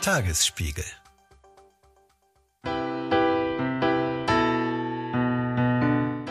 Tagesspiegel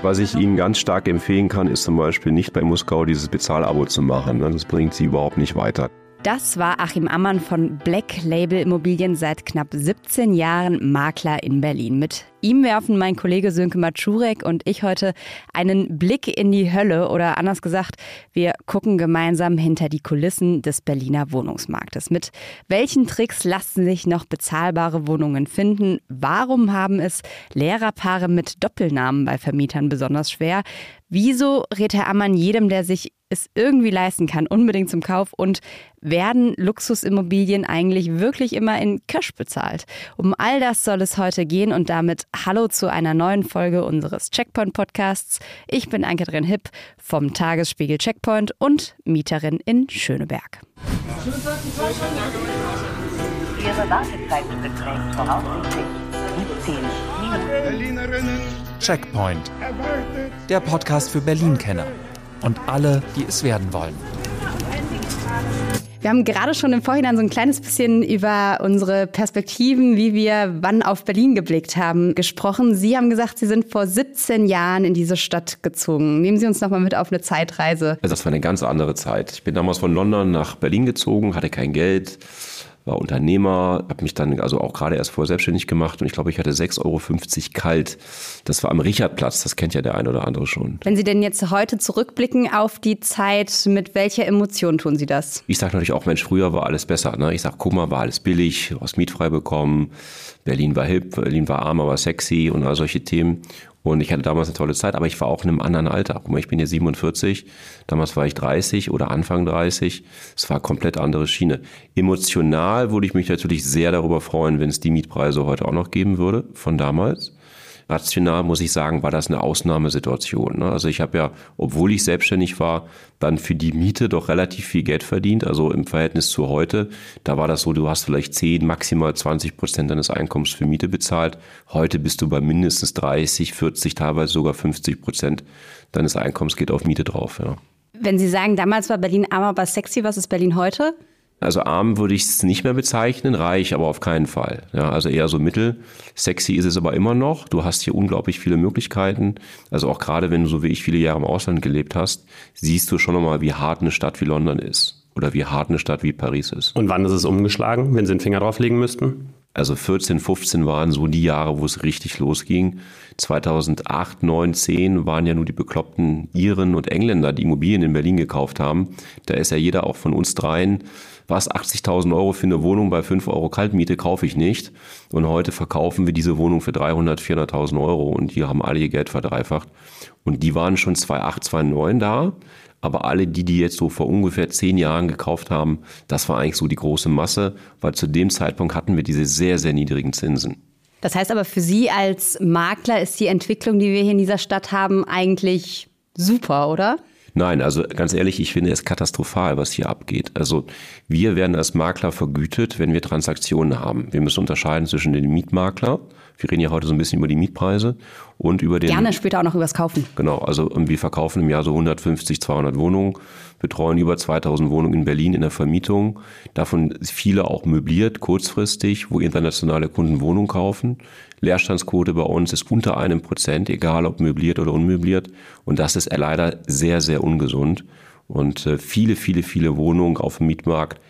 Was ich Ihnen ganz stark empfehlen kann, ist zum Beispiel nicht bei Muskau dieses Bezahlabo zu machen. Ne? Das bringt Sie überhaupt nicht weiter. Das war Achim Ammann von Black Label Immobilien seit knapp 17 Jahren Makler in Berlin. Mit ihm werfen mein Kollege Sönke Matschurek und ich heute einen Blick in die Hölle oder anders gesagt, wir gucken gemeinsam hinter die Kulissen des Berliner Wohnungsmarktes. Mit welchen Tricks lassen sich noch bezahlbare Wohnungen finden? Warum haben es Lehrerpaare mit Doppelnamen bei Vermietern besonders schwer? Wieso rät Herr Ammann jedem, der sich es irgendwie leisten kann, unbedingt zum Kauf und werden Luxusimmobilien eigentlich wirklich immer in Cash bezahlt? Um all das soll es heute gehen und damit Hallo zu einer neuen Folge unseres Checkpoint Podcasts. Ich bin Anke-Drin Hipp vom Tagesspiegel Checkpoint und Mieterin in Schöneberg. Ihre Wartezeit beträgt voraussichtlich 17 Minuten. Checkpoint. Der Podcast für Berlin-Kenner und alle, die es werden wollen. Wir haben gerade schon im Vorhinein so ein kleines bisschen über unsere Perspektiven, wie wir wann auf Berlin geblickt haben, gesprochen. Sie haben gesagt, Sie sind vor 17 Jahren in diese Stadt gezogen. Nehmen Sie uns noch mal mit auf eine Zeitreise. Also das war eine ganz andere Zeit. Ich bin damals von London nach Berlin gezogen, hatte kein Geld, war Unternehmer, habe mich dann also auch gerade erst vorher selbstständig gemacht und ich glaube, ich hatte 6,50 Euro kalt. Das war am Richardplatz, das kennt ja der ein oder andere schon. Wenn Sie denn jetzt heute zurückblicken auf die Zeit, mit welcher Emotion tun Sie das? Ich sage natürlich auch, Mensch, früher war alles besser. Ne? Ich sage, guck mal, war alles billig, hast mietfrei bekommen, Berlin war hip, Berlin war arm, aber sexy und all solche Themen. Und ich hatte damals eine tolle Zeit, aber ich war auch in einem anderen Alter. Guck mal, ich bin hier 47, damals war ich 30 oder Anfang 30. Es war komplett andere Schiene. Emotional würde ich mich natürlich sehr darüber freuen, wenn es die Mietpreise heute auch noch geben würde von damals rational muss ich sagen, war das eine Ausnahmesituation. Ne? Also ich habe ja, obwohl ich selbstständig war, dann für die Miete doch relativ viel Geld verdient. Also im Verhältnis zu heute, da war das so, du hast vielleicht 10, maximal 20 Prozent deines Einkommens für Miete bezahlt. Heute bist du bei mindestens 30, 40, teilweise sogar 50 Prozent deines Einkommens geht auf Miete drauf. Ja. Wenn Sie sagen, damals war Berlin arm, aber sexy, was ist Berlin heute? Also arm würde ich es nicht mehr bezeichnen, reich aber auf keinen Fall. Ja, also eher so mittel. Sexy ist es aber immer noch. Du hast hier unglaublich viele Möglichkeiten. Also auch gerade wenn du so wie ich viele Jahre im Ausland gelebt hast, siehst du schon nochmal, wie hart eine Stadt wie London ist. Oder wie hart eine Stadt wie Paris ist. Und wann ist es umgeschlagen, wenn Sie den Finger drauflegen müssten? Also 14, 15 waren so die Jahre, wo es richtig losging. 2008, 9, 10 waren ja nur die bekloppten Iren und Engländer, die Immobilien in Berlin gekauft haben. Da ist ja jeder auch von uns dreien was 80.000 Euro für eine Wohnung bei 5 Euro Kaltmiete kaufe ich nicht. Und heute verkaufen wir diese Wohnung für 300, 400.000 Euro und die haben alle ihr Geld verdreifacht. Und die waren schon 2008, 2009 da. Aber alle die, die jetzt so vor ungefähr zehn Jahren gekauft haben, das war eigentlich so die große Masse, weil zu dem Zeitpunkt hatten wir diese sehr, sehr niedrigen Zinsen. Das heißt aber für Sie als Makler ist die Entwicklung, die wir hier in dieser Stadt haben, eigentlich super, oder? Nein, also ganz ehrlich, ich finde es katastrophal, was hier abgeht. Also wir werden als Makler vergütet, wenn wir Transaktionen haben. Wir müssen unterscheiden zwischen dem Mietmakler, wir reden ja heute so ein bisschen über die Mietpreise und über den... Gerne später auch noch über das Kaufen. Genau, also wir verkaufen im Jahr so 150, 200 Wohnungen, betreuen über 2000 Wohnungen in Berlin in der Vermietung, davon viele auch möbliert, kurzfristig, wo internationale Kunden Wohnungen kaufen. Leerstandsquote bei uns ist unter einem Prozent, egal ob möbliert oder unmöbliert. Und das ist leider sehr, sehr ungesund. Und äh, viele, viele, viele Wohnungen auf dem Mietmarkt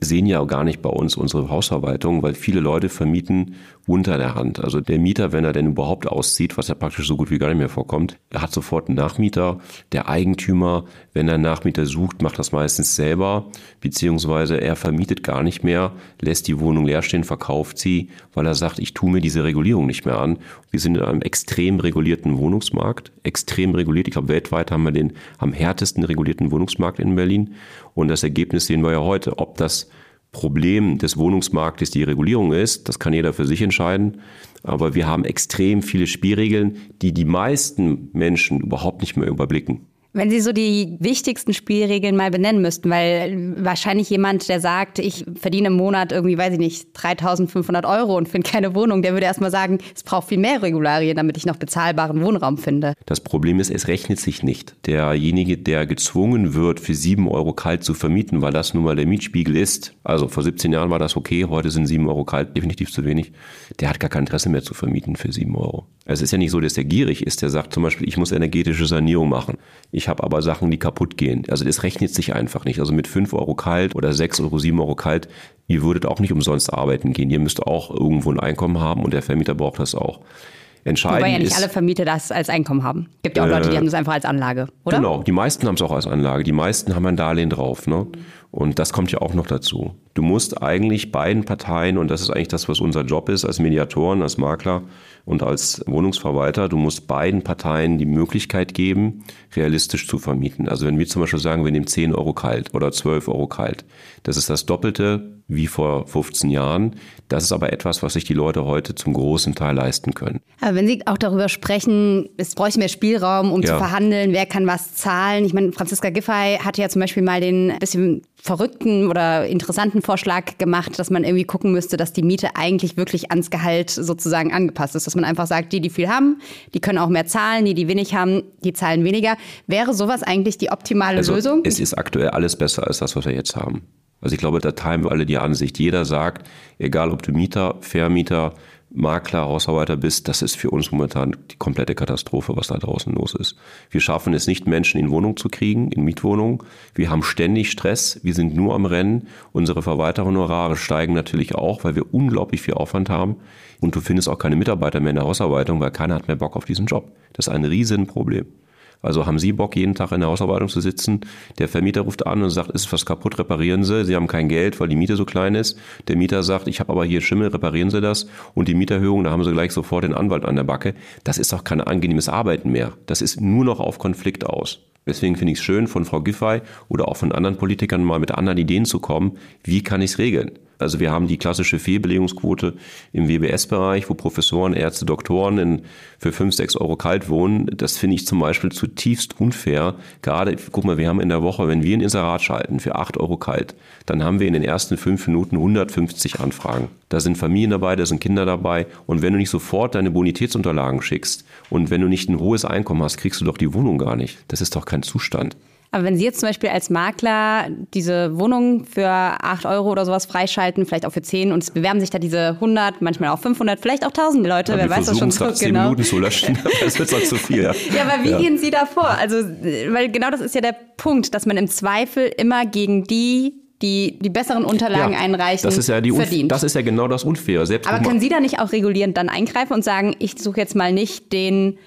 sehen ja auch gar nicht bei uns unsere Hausverwaltung, weil viele Leute vermieten unter der Hand. Also der Mieter, wenn er denn überhaupt auszieht, was ja praktisch so gut wie gar nicht mehr vorkommt, hat sofort einen Nachmieter. Der Eigentümer, wenn er Nachmieter sucht, macht das meistens selber, beziehungsweise er vermietet gar nicht mehr, lässt die Wohnung leer stehen, verkauft sie, weil er sagt, ich tue mir diese Regulierung nicht mehr an. Wir sind in einem extrem regulierten Wohnungsmarkt, extrem reguliert. Ich glaube, weltweit haben wir den am härtesten regulierten Wohnungsmarkt in Berlin. Und das Ergebnis sehen wir ja heute. Ob das Problem des Wohnungsmarktes die Regulierung ist, das kann jeder für sich entscheiden. Aber wir haben extrem viele Spielregeln, die die meisten Menschen überhaupt nicht mehr überblicken. Wenn Sie so die wichtigsten Spielregeln mal benennen müssten, weil wahrscheinlich jemand, der sagt, ich verdiene im Monat irgendwie, weiß ich nicht, 3500 Euro und finde keine Wohnung, der würde erstmal sagen, es braucht viel mehr Regularien, damit ich noch bezahlbaren Wohnraum finde. Das Problem ist, es rechnet sich nicht. Derjenige, der gezwungen wird, für 7 Euro kalt zu vermieten, weil das nun mal der Mietspiegel ist, also vor 17 Jahren war das okay, heute sind 7 Euro kalt definitiv zu wenig, der hat gar kein Interesse mehr zu vermieten für 7 Euro. Es ist ja nicht so, dass der gierig ist, der sagt zum Beispiel, ich muss energetische Sanierung machen. Ich habe aber Sachen, die kaputt gehen. Also das rechnet sich einfach nicht. Also mit 5 Euro kalt oder 6 Euro, 7 Euro kalt, ihr würdet auch nicht umsonst arbeiten gehen. Ihr müsst auch irgendwo ein Einkommen haben und der Vermieter braucht das auch. Entscheidend Wobei ja nicht ist, alle Vermieter das als Einkommen haben. Gibt ja auch Leute, die haben das einfach als Anlage, oder? Genau, die meisten haben es auch als Anlage. Die meisten haben ein Darlehen drauf. Ne? Und das kommt ja auch noch dazu. Du musst eigentlich beiden Parteien, und das ist eigentlich das, was unser Job ist, als Mediatoren, als Makler und als Wohnungsverwalter, du musst beiden Parteien die Möglichkeit geben, realistisch zu vermieten. Also wenn wir zum Beispiel sagen, wir nehmen 10 Euro kalt oder 12 Euro kalt, das ist das Doppelte wie vor 15 Jahren. Das ist aber etwas, was sich die Leute heute zum großen Teil leisten können. Aber wenn Sie auch darüber sprechen, es bräuchte mehr Spielraum, um Ja. zu verhandeln, wer kann was zahlen. Ich meine, Franziska Giffey hatte ja zum Beispiel mal den bisschen verrückten oder interessanten Vorschlag gemacht, dass man irgendwie gucken müsste, dass die Miete eigentlich wirklich ans Gehalt sozusagen angepasst ist. Dass man einfach sagt, die, die viel haben, die können auch mehr zahlen, die, die wenig haben, die zahlen weniger. Wäre sowas eigentlich die optimale Also Lösung? es ist aktuell alles besser als das, was wir jetzt haben. Also ich glaube, da teilen wir alle die Ansicht. Jeder sagt, egal ob du Mieter, Vermieter, Makler, Hausarbeiter bist, das ist für uns momentan die komplette Katastrophe, was da draußen los ist. Wir schaffen es nicht, Menschen in Wohnung zu kriegen, in Mietwohnungen. Wir haben ständig Stress, wir sind nur am Rennen. Unsere Verwalterhonorare steigen natürlich auch, weil wir unglaublich viel Aufwand haben. Und du findest auch keine Mitarbeiter mehr in der Hausarbeitung, weil keiner hat mehr Bock auf diesen Job. Das ist ein Riesenproblem. Also haben Sie Bock, jeden Tag in der Hausarbeitung zu sitzen? Der Vermieter ruft an und sagt, ist was kaputt, reparieren Sie. Sie haben kein Geld, weil die Miete so klein ist. Der Mieter sagt, ich habe aber hier Schimmel, reparieren Sie das. Und die Mieterhöhung, da haben Sie gleich sofort den Anwalt an der Backe. Das ist doch kein angenehmes Arbeiten mehr. Das ist nur noch auf Konflikt aus. Deswegen finde ich es schön, von Frau Giffey oder auch von anderen Politikern mal mit anderen Ideen zu kommen. Wie kann ich es regeln? Also wir haben die klassische Fehlbelegungsquote im WBS-Bereich, wo Professoren, Ärzte, Doktoren in, für 5, 6 Euro kalt wohnen. Das finde ich zum Beispiel zutiefst unfair. Gerade, guck mal, wir haben in der Woche, wenn wir ein Inserat schalten für 8 Euro kalt, dann haben wir in den ersten 5 Minuten 150 Anfragen. Da sind Familien dabei, da sind Kinder dabei. Und wenn du nicht sofort deine Bonitätsunterlagen schickst und wenn du nicht ein hohes Einkommen hast, kriegst du doch die Wohnung gar nicht. Das ist doch kein Zustand. Aber wenn Sie jetzt zum Beispiel als Makler diese Wohnung für 8 Euro oder sowas freischalten, vielleicht auch für 10 und es bewerben sich da diese 100, manchmal auch 500, vielleicht auch 1000 Leute, wer wir weiß das schon so es nach 10 genau. Minuten zu löschen, das wird zu viel. Ja. Ja, aber wie Ja. gehen Sie da vor? Also, weil genau das ist ja der Punkt, dass man im Zweifel immer gegen die, die die besseren Unterlagen Ja, einreichen, das ist ja die verdient. Das ist ja genau das Unfaire. Selbst aber können Sie da nicht auch regulierend dann eingreifen und sagen, ich suche jetzt mal nicht den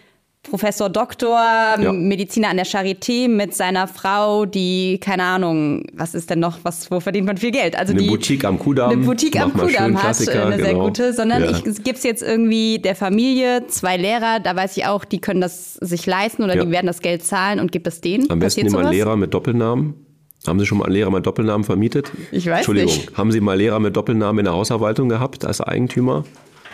Professor Doktor, Mediziner an der Charité mit seiner Frau, die, keine Ahnung, was ist denn noch, was, wo verdient man viel Geld? Also Eine die, Boutique am Kudamm, Eine Boutique am Kudamm hat, Klassiker, eine sehr genau. gute, sondern Ja. ich gebe es jetzt irgendwie der Familie, zwei Lehrer, da weiß ich auch, die können das sich leisten oder Ja. die werden das Geld zahlen und gibt es denen. am besten Passiert immer einen? Lehrer mit Doppelnamen. Haben Sie schon mal einen Lehrer mit Doppelnamen vermietet? Ich weiß Entschuldigung, nicht. haben Sie mal Lehrer mit Doppelnamen in der Hausverwaltung gehabt als Eigentümer?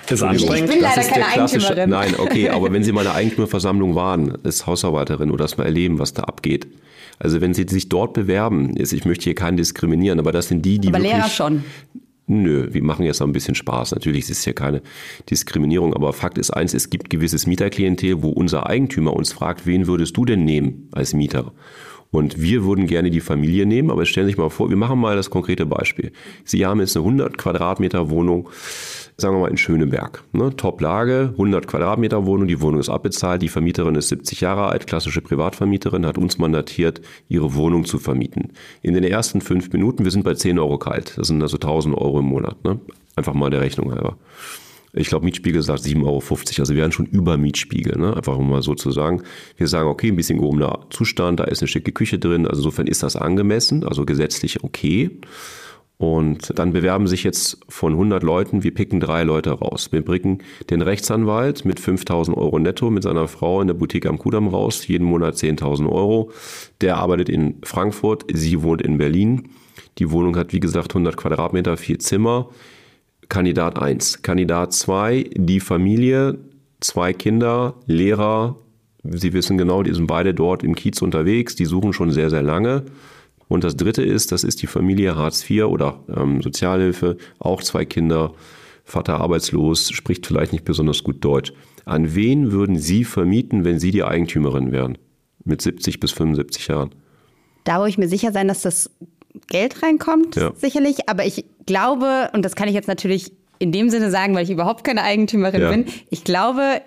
Ist Entschuldigung. anstrengend. Ich bin leider das ist keine Eigentümerin. Nein, okay, aber wenn Sie mal in einer Eigentümerversammlung waren, als Hausarbeiterin oder das mal erleben, was da abgeht. Also wenn Sie sich dort bewerben, ist, ich möchte hier keinen diskriminieren, aber das sind die, die Aber wirklich... Lehrer schon. Nö, wir machen jetzt noch ein bisschen Spaß. Natürlich ist es ja keine Diskriminierung, aber Fakt ist eins, es gibt gewisses Mieterklientel, wo unser Eigentümer uns fragt, wen würdest du denn nehmen als Mieter? Und wir würden gerne die Familie nehmen, aber stellen Sie sich mal vor, wir machen mal das konkrete Beispiel. Sie haben jetzt eine 100 Quadratmeter Wohnung, sagen wir mal in Schöneberg. Ne? Top-Lage, 100 Quadratmeter Wohnung, die Wohnung ist abbezahlt, die Vermieterin ist 70 Jahre alt, klassische Privatvermieterin, hat uns mandatiert, ihre Wohnung zu vermieten. In den ersten fünf Minuten, wir sind bei 10 Euro kalt, das sind also 1000 Euro im Monat. Ne? Einfach mal der Rechnung halber. Ich glaube, Mietspiegel sagt 7,50 Euro. Also wir wären schon über Mietspiegel, ne? einfach um mal so zu sagen. Wir sagen, okay, ein bisschen gehobener Zustand, da ist eine schicke Küche drin. Also insofern ist das angemessen, also gesetzlich okay. Und dann bewerben sich jetzt von 100 Leuten, wir picken drei Leute raus. Wir bringen den Rechtsanwalt mit 5000 Euro netto mit seiner Frau in der Boutique am Kudamm raus, jeden Monat 10.000 Euro. Der arbeitet in Frankfurt, sie wohnt in Berlin. Die Wohnung hat, wie gesagt, 100 Quadratmeter, vier Zimmer. Kandidat 1. Kandidat 2, die Familie, zwei Kinder, Lehrer, Sie wissen genau, die sind beide dort im Kiez unterwegs, die suchen schon sehr, sehr lange. Und das dritte ist, das ist die Familie Hartz IV oder ähm, Sozialhilfe, auch zwei Kinder, Vater arbeitslos, spricht vielleicht nicht besonders gut Deutsch. An wen würden Sie vermieten, wenn Sie die Eigentümerin wären? Mit 70 bis 75 Jahren. Da wo ich mir sicher sein, dass das Geld reinkommt, Ja. sicherlich. Aber ich glaube, und das kann ich jetzt natürlich in dem Sinne sagen, weil ich überhaupt keine Eigentümerin Ja. bin, ich glaube,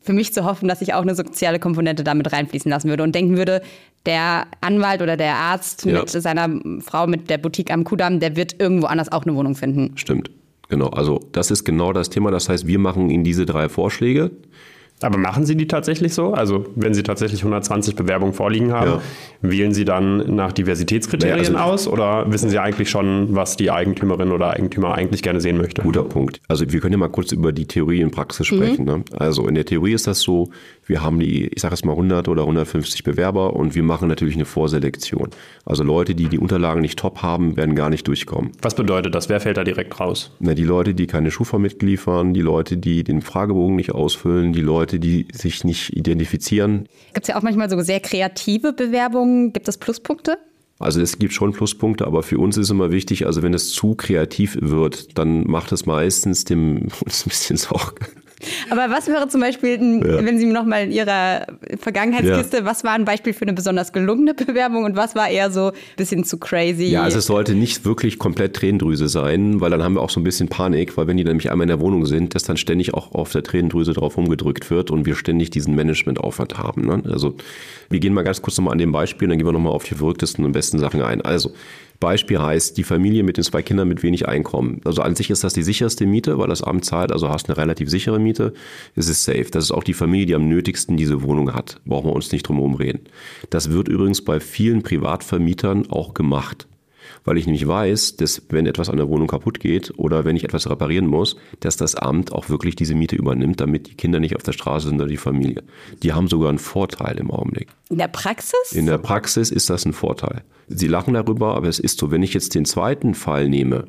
für mich zu hoffen, dass ich auch eine soziale Komponente damit reinfließen lassen würde und denken würde, der Anwalt oder der Arzt Ja. mit seiner Frau mit der Boutique am Kudamm, der wird irgendwo anders auch eine Wohnung finden. Stimmt. Genau. Also das ist genau das Thema. Das heißt, wir machen Ihnen diese drei Vorschläge. Aber machen Sie die tatsächlich so? Also wenn Sie tatsächlich 120 Bewerbungen vorliegen haben, Ja. wählen Sie dann nach Diversitätskriterien Naja, also- aus oder wissen Sie eigentlich schon, was die Eigentümerin oder Eigentümer eigentlich gerne sehen möchte? Guter Punkt. Also wir können ja mal kurz über die Theorie und Praxis sprechen. Ne? Also in der Theorie ist das so, wir haben die, ich sage jetzt mal 100 oder 150 Bewerber und wir machen natürlich eine Vorselektion. Also Leute, die die Unterlagen nicht top haben, werden gar nicht durchkommen. Was bedeutet das? Wer fällt da direkt raus? Na, die Leute, die keine Schufa mitliefern, die Leute, die den Fragebogen nicht ausfüllen, die Leute, die sich nicht identifizieren. Gibt es ja auch manchmal so sehr kreative Bewerbungen. Gibt es Pluspunkte? Also es gibt schon Pluspunkte, aber für uns ist immer wichtig, also wenn es zu kreativ wird, dann macht es meistens dem uns ein bisschen Sorge. Aber was wäre zum Beispiel, ein- wenn Sie noch mal in Ihrer Vergangenheitskiste, was war ein Beispiel für eine besonders gelungene Bewerbung und was war eher so ein bisschen zu crazy? Ja, also es sollte nicht wirklich komplett Tränendrüse sein, weil dann haben wir auch so ein bisschen Panik, weil wenn die nämlich einmal in der Wohnung sind, dass dann ständig auch auf der Tränendrüse drauf rumgedrückt wird und wir ständig diesen Managementaufwand haben. Ne? Also wir gehen mal ganz kurz nochmal an dem Beispiel, dann gehen wir nochmal auf die verrücktesten und besten Sachen ein. Also Beispiel heißt, die Familie mit den zwei Kindern mit wenig Einkommen. Also an sich ist das die sicherste Miete, weil das Amt zahlt, also hast eine relativ sichere Miete. Es ist safe. Das ist auch die Familie, die am nötigsten diese Wohnung hat. Brauchen wir uns nicht drum herum reden. Das wird übrigens bei vielen Privatvermietern auch gemacht. Weil ich nämlich weiß, dass wenn etwas an der Wohnung kaputt geht oder wenn ich etwas reparieren muss, dass das Amt auch wirklich diese Miete übernimmt, damit die Kinder nicht auf der Straße sind oder die Familie. Die haben sogar einen Vorteil im Augenblick. In der Praxis? In der Praxis ist das ein Vorteil. Sie lachen darüber, aber es ist so, wenn ich jetzt den zweiten Fall nehme,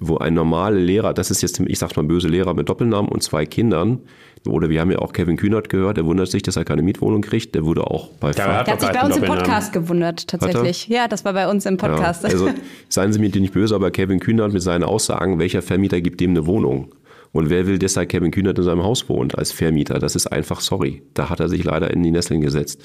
wo ein normaler Lehrer, das ist jetzt, ich sag's mal böse Lehrer mit Doppelnamen und zwei Kindern, oder wir haben ja auch Kevin Kühnert gehört, der wundert sich, dass er keine Mietwohnung kriegt, der wurde auch bei Ja, er hat der hat sich bei uns im. Podcast gewundert, tatsächlich. Ja, das war bei uns im Podcast. Ja, also seien Sie mir nicht böse, aber Kevin Kühnert mit seinen Aussagen, welcher Vermieter gibt dem eine Wohnung? Und wer will deshalb Kevin Kühnert in seinem Haus wohnt als Vermieter? Das ist einfach sorry. Da hat er sich leider in die Nesseln gesetzt.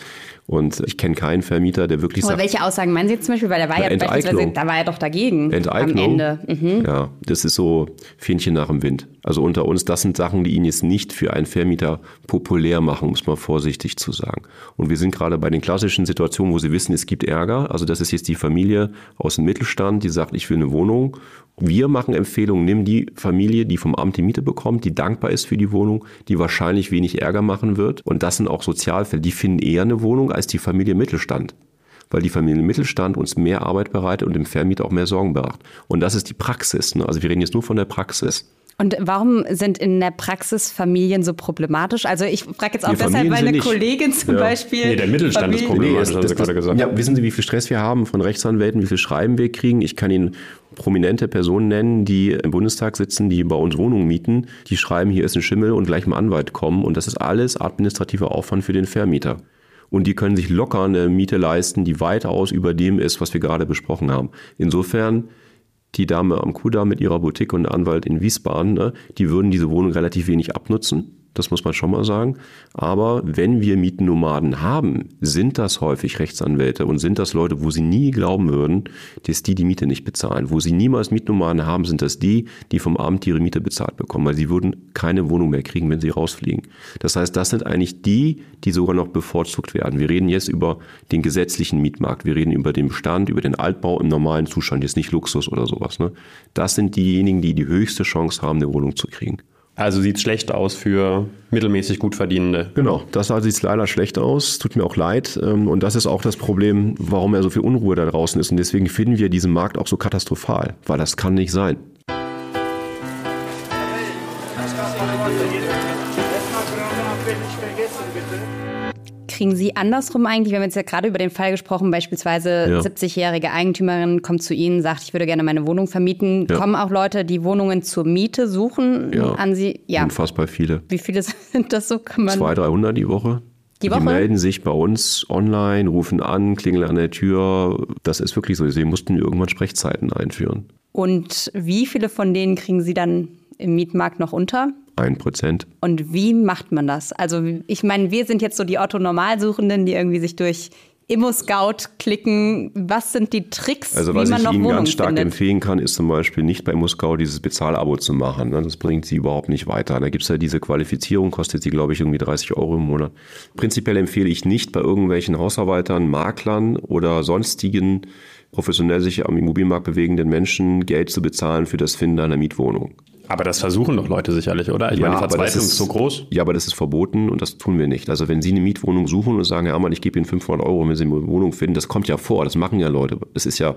Und ich kenne keinen Vermieter, der wirklich Aber sagt, welche Aussagen meinen Sie jetzt zum Beispiel? Weil der war ja beispielsweise, da war er doch dagegen Enteignung. am Ende. Mhm. Ja, das ist so Fähnchen nach dem Wind. Also unter uns, das sind Sachen, die ihn jetzt nicht für einen Vermieter populär machen, muss man vorsichtig zu sagen. Und wir sind gerade bei den klassischen Situationen, wo Sie wissen, es gibt Ärger. Also das ist jetzt die Familie aus dem Mittelstand, die sagt, ich will eine Wohnung. Wir machen Empfehlungen, nimm die Familie, die vom Amt die Miete bekommt, die dankbar ist für die Wohnung, die wahrscheinlich wenig Ärger machen wird. Und das sind auch Sozialfälle, die finden eher eine Wohnung als die Familie Mittelstand weil die Familie Mittelstand uns mehr Arbeit bereitet und dem Vermieter auch mehr Sorgen bereitet. Und das ist die Praxis. Ne? Also wir reden jetzt nur von der Praxis. Und warum sind in der Praxis Familien so problematisch? Also ich frage jetzt auch deshalb, Familien weil eine Kollegin zum Ja. Beispiel. Nee, der Mittelstand ist Familien- problematisch, haben Sie gerade gesagt. Ja, wissen Sie, wie viel Stress wir haben von Rechtsanwälten, wie viel Schreiben wir kriegen? Ich kann Ihnen prominente Personen nennen, die im Bundestag sitzen, die bei uns Wohnungen mieten. Die schreiben, hier ist ein Schimmel und gleich ein Anwalt kommen. Und das ist alles administrativer Aufwand für den Vermieter. Und die können sich locker eine Miete leisten, die weitaus über dem ist, was wir gerade besprochen haben. Insofern die Dame am Kudamm mit ihrer Boutique und Anwalt in Wiesbaden, ne, die würden diese Wohnung relativ wenig abnutzen. Das muss man schon mal sagen. Aber wenn wir Mietennomaden haben, sind das häufig Rechtsanwälte und sind das Leute, wo sie nie glauben würden, dass die die Miete nicht bezahlen. Wo sie niemals Mietnomaden haben, sind das die, die vom Amt ihre Miete bezahlt bekommen, weil sie würden keine Wohnung mehr kriegen, wenn sie rausfliegen. Das heißt, das sind eigentlich die, die sogar noch bevorzugt werden. Wir reden jetzt über den gesetzlichen Mietmarkt. Wir reden über den Bestand, über den Altbau im normalen Zustand, jetzt nicht Luxus oder sowas. Ne? Das sind diejenigen, die die höchste Chance haben, eine Wohnung zu kriegen. Also sieht es schlecht aus für mittelmäßig gut verdienende. Genau, das sieht leider schlecht aus, tut mir auch leid. ähm, Und das ist auch das Problem, warum ja so viel Unruhe da draußen ist. Und deswegen finden wir diesen Markt auch so katastrophal, weil das kann nicht sein. Kriegen Sie andersrum eigentlich, wir haben jetzt ja gerade über den Fall gesprochen, beispielsweise Ja. 70-jährige Eigentümerin kommt zu Ihnen, sagt, ich würde gerne meine Wohnung vermieten. Ja. Kommen auch Leute, die Wohnungen zur Miete suchen Ja. an Sie? Ja. Unfassbar viele. Wie viele sind das so? Kann man Zwei, 300 die Woche. Die Woche? Die melden sich bei uns online, rufen an, klingeln an der Tür. Das ist wirklich so. Sie mussten irgendwann Sprechzeiten einführen. Und wie viele von denen kriegen Sie dann im Mietmarkt noch unter? Ein Prozent. Und wie macht man das? Also ich meine, wir sind jetzt so die Otto-Normalsuchenden, die irgendwie sich durch Immo-Scout klicken. Was sind die Tricks, Also wie was man ich noch Ihnen Wohnungen ganz stark findet? empfehlen kann, ist zum Beispiel nicht bei Immo-Scout dieses Bezahlabo zu machen. ne? Das bringt Sie überhaupt nicht weiter. Da gibt es ja diese Qualifizierung, kostet Sie, glaube ich, irgendwie 30 Euro im Monat. Prinzipiell empfehle ich nicht bei irgendwelchen Hausarbeitern, Maklern oder sonstigen professionell sich am Immobilienmarkt bewegenden Menschen Geld zu bezahlen für das Finden einer Mietwohnung. Aber das versuchen doch Leute sicherlich, oder? Ich meine, die aber das Verzweiflung ist so groß. Ja, aber das ist verboten und das tun wir nicht. Also wenn Sie eine Mietwohnung suchen und sagen, Herr Ammann, ich gebe Ihnen 500 Euro, wenn Sie eine Wohnung finden, das kommt ja vor, das machen ja Leute. Das ist ja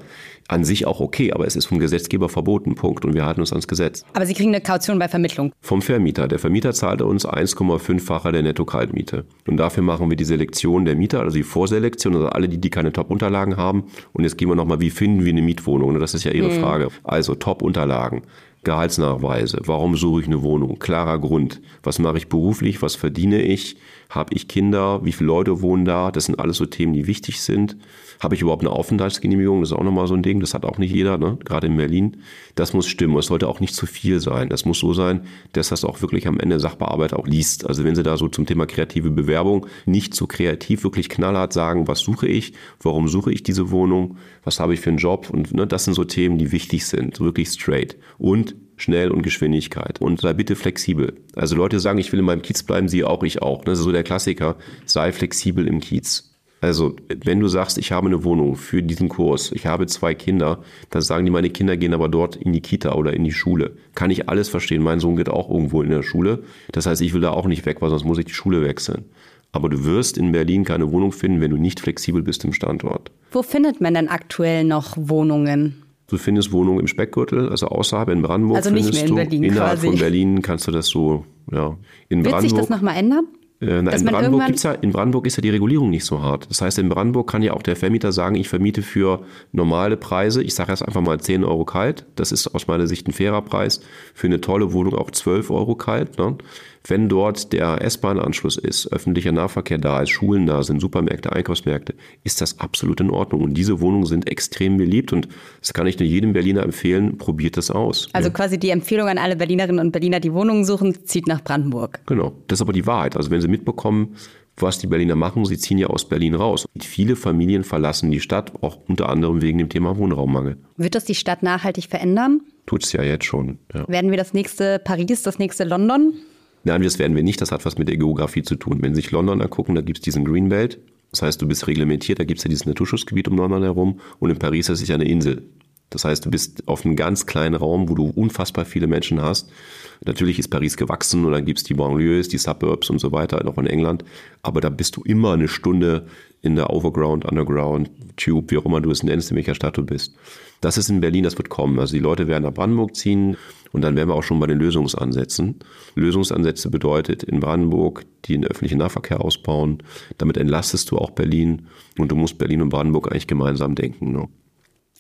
an sich auch okay, aber es ist vom Gesetzgeber verboten, Punkt. Und wir halten uns ans Gesetz. Aber Sie kriegen eine Kaution bei Vermittlung. Vom Vermieter. Der Vermieter zahlt uns 1,5-facher der Netto-Kaltmiete. Und dafür machen wir die Selektion der Mieter, also die Vorselektion, also alle, die, die keine Top-Unterlagen haben. Und jetzt gehen wir nochmal, wie finden wir eine Mietwohnung? Das ist ja Ihre Frage. Also Top-Unterlagen. Gehaltsnachweise, warum suche ich eine Wohnung? Klarer Grund. Was mache ich beruflich? Was verdiene ich? Habe ich Kinder? Wie viele Leute wohnen da? Das sind alles so Themen, die wichtig sind. Habe ich überhaupt eine Aufenthaltsgenehmigung? Das ist auch nochmal so ein Ding. Das hat auch nicht jeder, ne? gerade in Berlin. Das muss stimmen. Es sollte auch nicht zu viel sein. Das muss so sein, dass das auch wirklich am Ende Sachbearbeiter auch liest. Also wenn Sie da so zum Thema kreative Bewerbung nicht so kreativ wirklich knallhart sagen, was suche ich? Warum suche ich diese Wohnung? Was habe ich für einen Job? Und ne, das sind so Themen, die wichtig sind. Wirklich straight. Und schnell und Geschwindigkeit. Und sei bitte flexibel. Also Leute sagen, ich will in meinem Kiez bleiben, sie auch, ich auch. Das ist so der Klassiker. Sei flexibel im Kiez. Also, wenn du sagst, ich habe eine Wohnung für diesen Kurs, ich habe zwei Kinder, dann sagen die, meine Kinder gehen aber dort in die Kita oder in die Schule. Kann ich alles verstehen. Mein Sohn geht auch irgendwo in der Schule. Das heißt, ich will da auch nicht weg, weil sonst muss ich die Schule wechseln. Aber du wirst in Berlin keine Wohnung finden, wenn du nicht flexibel bist im Standort. Wo findet man denn aktuell noch Wohnungen? Du findest Wohnungen im Speckgürtel, also außerhalb in Brandenburg. Also nicht findest mehr in du. Berlin Innerhalb quasi. von Berlin kannst du das so, ja. In Wird sich das nochmal ändern? Äh, na, in, Brandenburg gibt's ja, in Brandenburg ist ja die Regulierung nicht so hart. Das heißt, in Brandenburg kann ja auch der Vermieter sagen, ich vermiete für normale Preise, ich sage jetzt einfach mal 10 Euro kalt, das ist aus meiner Sicht ein fairer Preis, für eine tolle Wohnung auch 12 Euro kalt. Ne? Wenn dort der S-Bahn-Anschluss ist, öffentlicher Nahverkehr da ist, Schulen da sind, Supermärkte, Einkaufsmärkte, ist das absolut in Ordnung. Und diese Wohnungen sind extrem beliebt und das kann ich nur jedem Berliner empfehlen, probiert das aus. Also quasi die Empfehlung an alle Berlinerinnen und Berliner, die Wohnungen suchen, zieht nach Brandenburg. Genau, das ist aber die Wahrheit. Also wenn Sie mitbekommen, was die Berliner machen, sie ziehen ja aus Berlin raus. Viele Familien verlassen die Stadt, auch unter anderem wegen dem Thema Wohnraummangel. Wird das die Stadt nachhaltig verändern? Tut's ja jetzt schon. Ja. Werden wir das nächste Paris, das nächste London? Nein, das werden wir nicht. Das hat was mit der Geografie zu tun. Wenn Sie sich London angucken, da gibt's diesen Greenbelt. Das heißt, du bist reglementiert, da gibt's ja dieses Naturschutzgebiet um London herum. Und in Paris ist es ja eine Insel. Das heißt, du bist auf einem ganz kleinen Raum, wo du unfassbar viele Menschen hast. Natürlich ist Paris gewachsen und dann gibt's die Banlieues, die Suburbs und so weiter, noch in England. Aber da bist du immer eine Stunde in der Overground, Underground, Tube, wie auch immer du es nennst, in welcher Stadt du bist. Das ist in Berlin, das wird kommen. Also die Leute werden nach Brandenburg ziehen und dann wären wir auch schon bei den Lösungsansätzen. Lösungsansätze bedeutet in Brandenburg den öffentlichen Nahverkehr ausbauen. Damit entlastest du auch Berlin und du musst Berlin und Brandenburg eigentlich gemeinsam denken. Ne?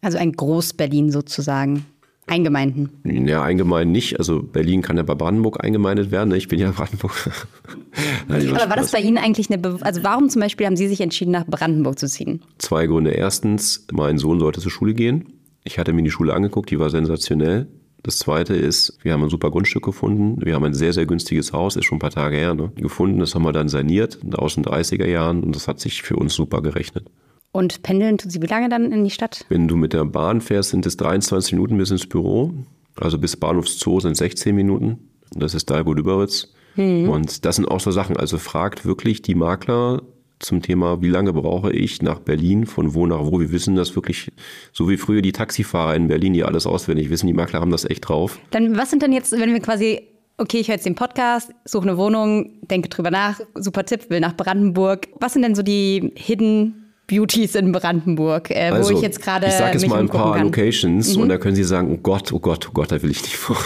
Also ein Groß-Berlin sozusagen. Eingemeinden. Ja, eingemeint nicht. Also Berlin kann ja bei Brandenburg eingemeindet werden. ne? Ich bin ja Brandenburg. Nein, Aber war das bei Ihnen eigentlich eine, Be also warum zum Beispiel haben Sie sich entschieden, nach Brandenburg zu ziehen? Zwei Gründe. Erstens, mein Sohn sollte zur Schule gehen. Ich hatte mir die Schule angeguckt, die war sensationell. Das zweite ist, wir haben ein super Grundstück gefunden. Wir haben ein sehr, sehr günstiges Haus, ist schon ein paar Tage her, ne? gefunden. Das haben wir dann saniert aus den 30er Jahren und das hat sich für uns super gerechnet. Und pendeln tun Sie wie lange dann in die Stadt? Wenn du mit der Bahn fährst, sind es 23 Minuten bis ins Büro. Also bis Bahnhofszoo sind 16 Minuten. Das ist Dalbo-Lüberitz. Und das sind auch so Sachen. Also fragt wirklich die Makler zum Thema, wie lange brauche ich nach Berlin, von wo nach wo. Wir wissen das wirklich, so wie früher die Taxifahrer in Berlin, die alles auswendig wissen. Die Makler haben das echt drauf. Dann, was sind denn jetzt, wenn wir quasi, okay, ich höre jetzt den Podcast, suche eine Wohnung, denke drüber nach, super Tipp, will nach Brandenburg. Was sind denn so die Hidden Beauties in Brandenburg, äh, wo ich jetzt gerade Also, ich sag jetzt mal ein paar kann? Mhm. Locations und da können Sie sagen, oh Gott, oh Gott, oh Gott, da will ich nicht vor.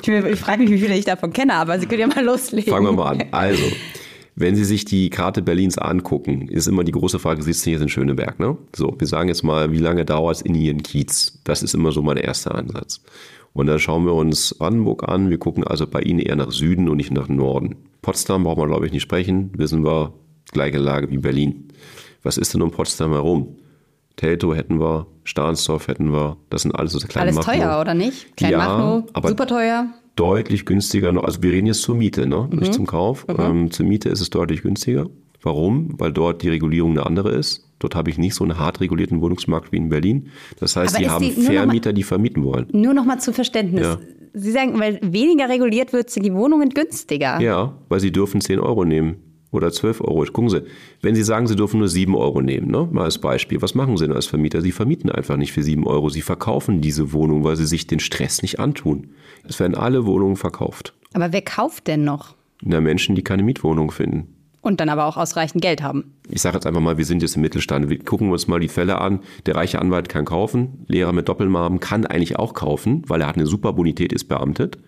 Ich, ich frage mich, wie viele ich davon kenne, aber Sie können ja mal loslegen. Fangen wir mal an. Also, wenn Sie sich die Karte Berlins angucken, ist immer die große Frage, sitzen Sie jetzt in Schöneberg, ne? So, wir sagen jetzt mal, wie lange dauert es in Ihren Kiez? Das ist immer so mein erster Ansatz. Und dann schauen wir uns Brandenburg an. Wir gucken also bei Ihnen eher nach Süden und nicht nach Norden. Potsdam braucht man, glaube ich, nicht sprechen. Wissen wir, gleiche Lage wie Berlin. Was ist denn um Potsdam herum? Teltow hätten wir, Stahnsdorf hätten wir, das sind alles so kleine Alles Machno. teuer, oder nicht? Klein Ja, Machno, aber- super teuer. Deutlich günstiger noch. Also wir reden jetzt zur Miete, ne? Mhm. nicht zum Kauf. Ähm, zur Miete ist es deutlich günstiger. Warum? Weil dort die Regulierung eine andere ist. Dort habe ich nicht so einen hart regulierten Wohnungsmarkt wie in Berlin. Das heißt, Aber die haben die- noch mal- Vermieter, die vermieten wollen. Nur noch mal zu Verständnis. Ja. Sie sagen, weil weniger reguliert wird, sind die Wohnungen günstiger. Ja, weil sie dürfen 10 Euro nehmen oder 12 Euro. Gucken Sie, wenn Sie sagen, Sie dürfen nur 7 Euro nehmen, ne? mal als Beispiel, was machen Sie denn als Vermieter? Sie vermieten einfach nicht für 7 Euro. Sie verkaufen diese Wohnung, weil Sie sich den Stress nicht antun. Es werden alle Wohnungen verkauft. Aber wer kauft denn noch? Na, Menschen, die keine Mietwohnung finden. Und dann aber auch ausreichend Geld haben. Ich sage jetzt einfach mal, wir sind jetzt im Mittelstand. Wir gucken uns mal die Fälle an. Der reiche Anwalt kann kaufen, Lehrer mit Doppelnamen kann eigentlich auch kaufen, weil er hat eine super Bonität, ist beamtet.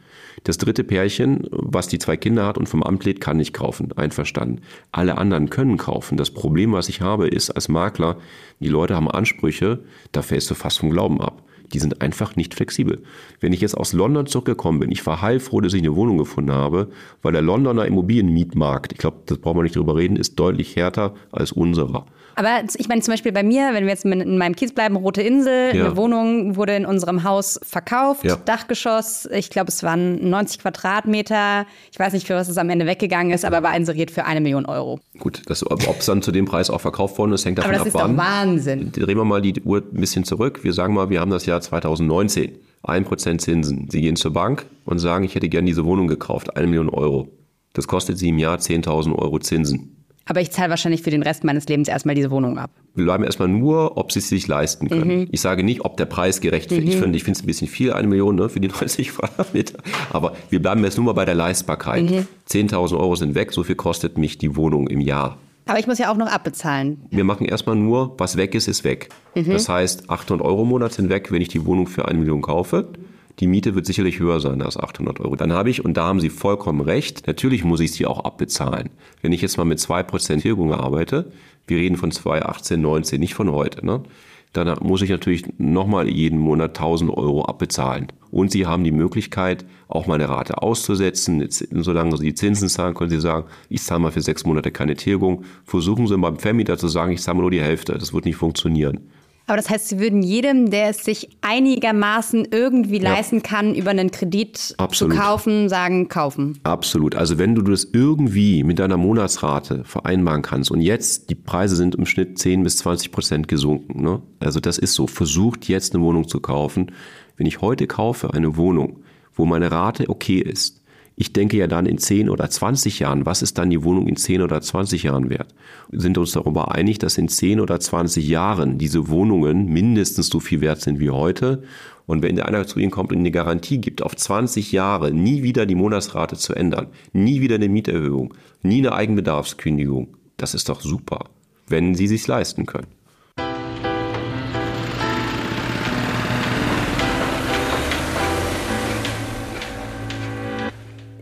Das dritte Pärchen, was die zwei Kinder hat und vom Amt lädt, kann nicht kaufen. Einverstanden. Alle anderen können kaufen. Das Problem, was ich habe, ist als Makler, die Leute haben Ansprüche, da fällst du fast vom Glauben ab. Die sind einfach nicht flexibel. Wenn ich jetzt aus London zurückgekommen bin, ich war heilfroh, dass ich eine Wohnung gefunden habe, weil der Londoner Immobilienmietmarkt, ich glaube, das brauchen wir nicht drüber reden, ist deutlich härter als unserer. Aber ich meine zum Beispiel bei mir, wenn wir jetzt in meinem Kiez bleiben, Rote Insel, Ja. eine Wohnung wurde in unserem Haus verkauft, Ja. Dachgeschoss, ich glaube es waren 90 Quadratmeter, ich weiß nicht für was es am Ende weggegangen ist, aber war inseriert für eine Million Euro. Gut, das, ob es dann zu dem Preis auch verkauft worden ist, hängt davon Aber das ab, ist doch wann. Wahnsinn. Drehen wir mal die Uhr ein bisschen zurück. Wir sagen mal, wir haben das Jahr 2019. 1% Zinsen. Sie gehen zur Bank und sagen, ich hätte gern diese Wohnung gekauft, eine Million Euro. Das kostet Sie im Jahr 10.000 Euro Zinsen. Aber ich zahle wahrscheinlich für den Rest meines Lebens erstmal diese Wohnung ab. Wir bleiben erstmal nur, ob sie es sich leisten können. Mhm. Ich sage nicht, ob der Preis gerechtfertigt Ich finde, ich finde es ein bisschen viel, eine Million ne, für die 90 Quadratmeter. Aber wir bleiben jetzt nur mal bei der Leistbarkeit. Mhm. 10.000 Euro sind weg, so viel kostet mich die Wohnung im Jahr. Aber ich muss ja auch noch abbezahlen. Wir machen erstmal nur, was weg ist, ist weg. Das heißt, 800 Euro im Monat sind weg, wenn ich die Wohnung für eine Million kaufe. Die Miete wird sicherlich höher sein als 800 Euro. Dann habe ich, und da haben Sie vollkommen recht, natürlich muss ich sie auch abbezahlen. Wenn ich jetzt mal mit 2% Tilgung arbeite, wir reden von 2018, 19, nicht von heute, ne? dann muss ich natürlich nochmal jeden Monat 1000 Euro abbezahlen. Und Sie haben die Möglichkeit, auch mal eine Rate auszusetzen. Solange Sie die Zinsen zahlen, können Sie sagen, ich zahle mal für sechs Monate keine Tilgung. Versuchen Sie beim Vermieter zu sagen, ich zahle nur die Hälfte. Das wird nicht funktionieren. Aber das heißt, Sie würden jedem, der es sich einigermaßen irgendwie Ja. leisten kann, über einen Kredit Absolut. zu kaufen, sagen, kaufen. Absolut. Also wenn du das irgendwie mit deiner Monatsrate vereinbaren kannst und jetzt die Preise sind im Schnitt 10 bis 20 Prozent gesunken. Ne? Also das ist so. Versucht jetzt eine Wohnung zu kaufen. Wenn ich heute kaufe eine Wohnung, wo meine Rate okay ist, ich denke ja dann in 10 oder 20 Jahren, was ist dann die Wohnung in 10 oder 20 Jahren wert? Wir sind uns darüber einig, dass in 10 oder 20 Jahren diese Wohnungen mindestens so viel wert sind wie heute. Und wenn einer zu Ihnen kommt und eine Garantie gibt, auf 20 Jahre nie wieder die Monatsrate zu ändern, nie wieder eine Mieterhöhung, nie eine Eigenbedarfskündigung, das ist doch super, wenn Sie sich leisten können.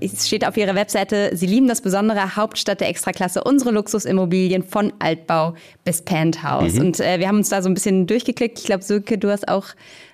Es steht auf ihrer Webseite, sie lieben das besondere Hauptstadt der Extraklasse, unsere Luxusimmobilien von Altbau bis Penthouse. Und äh, wir haben uns da so ein bisschen durchgeklickt. Ich glaube, Sönke, du hast auch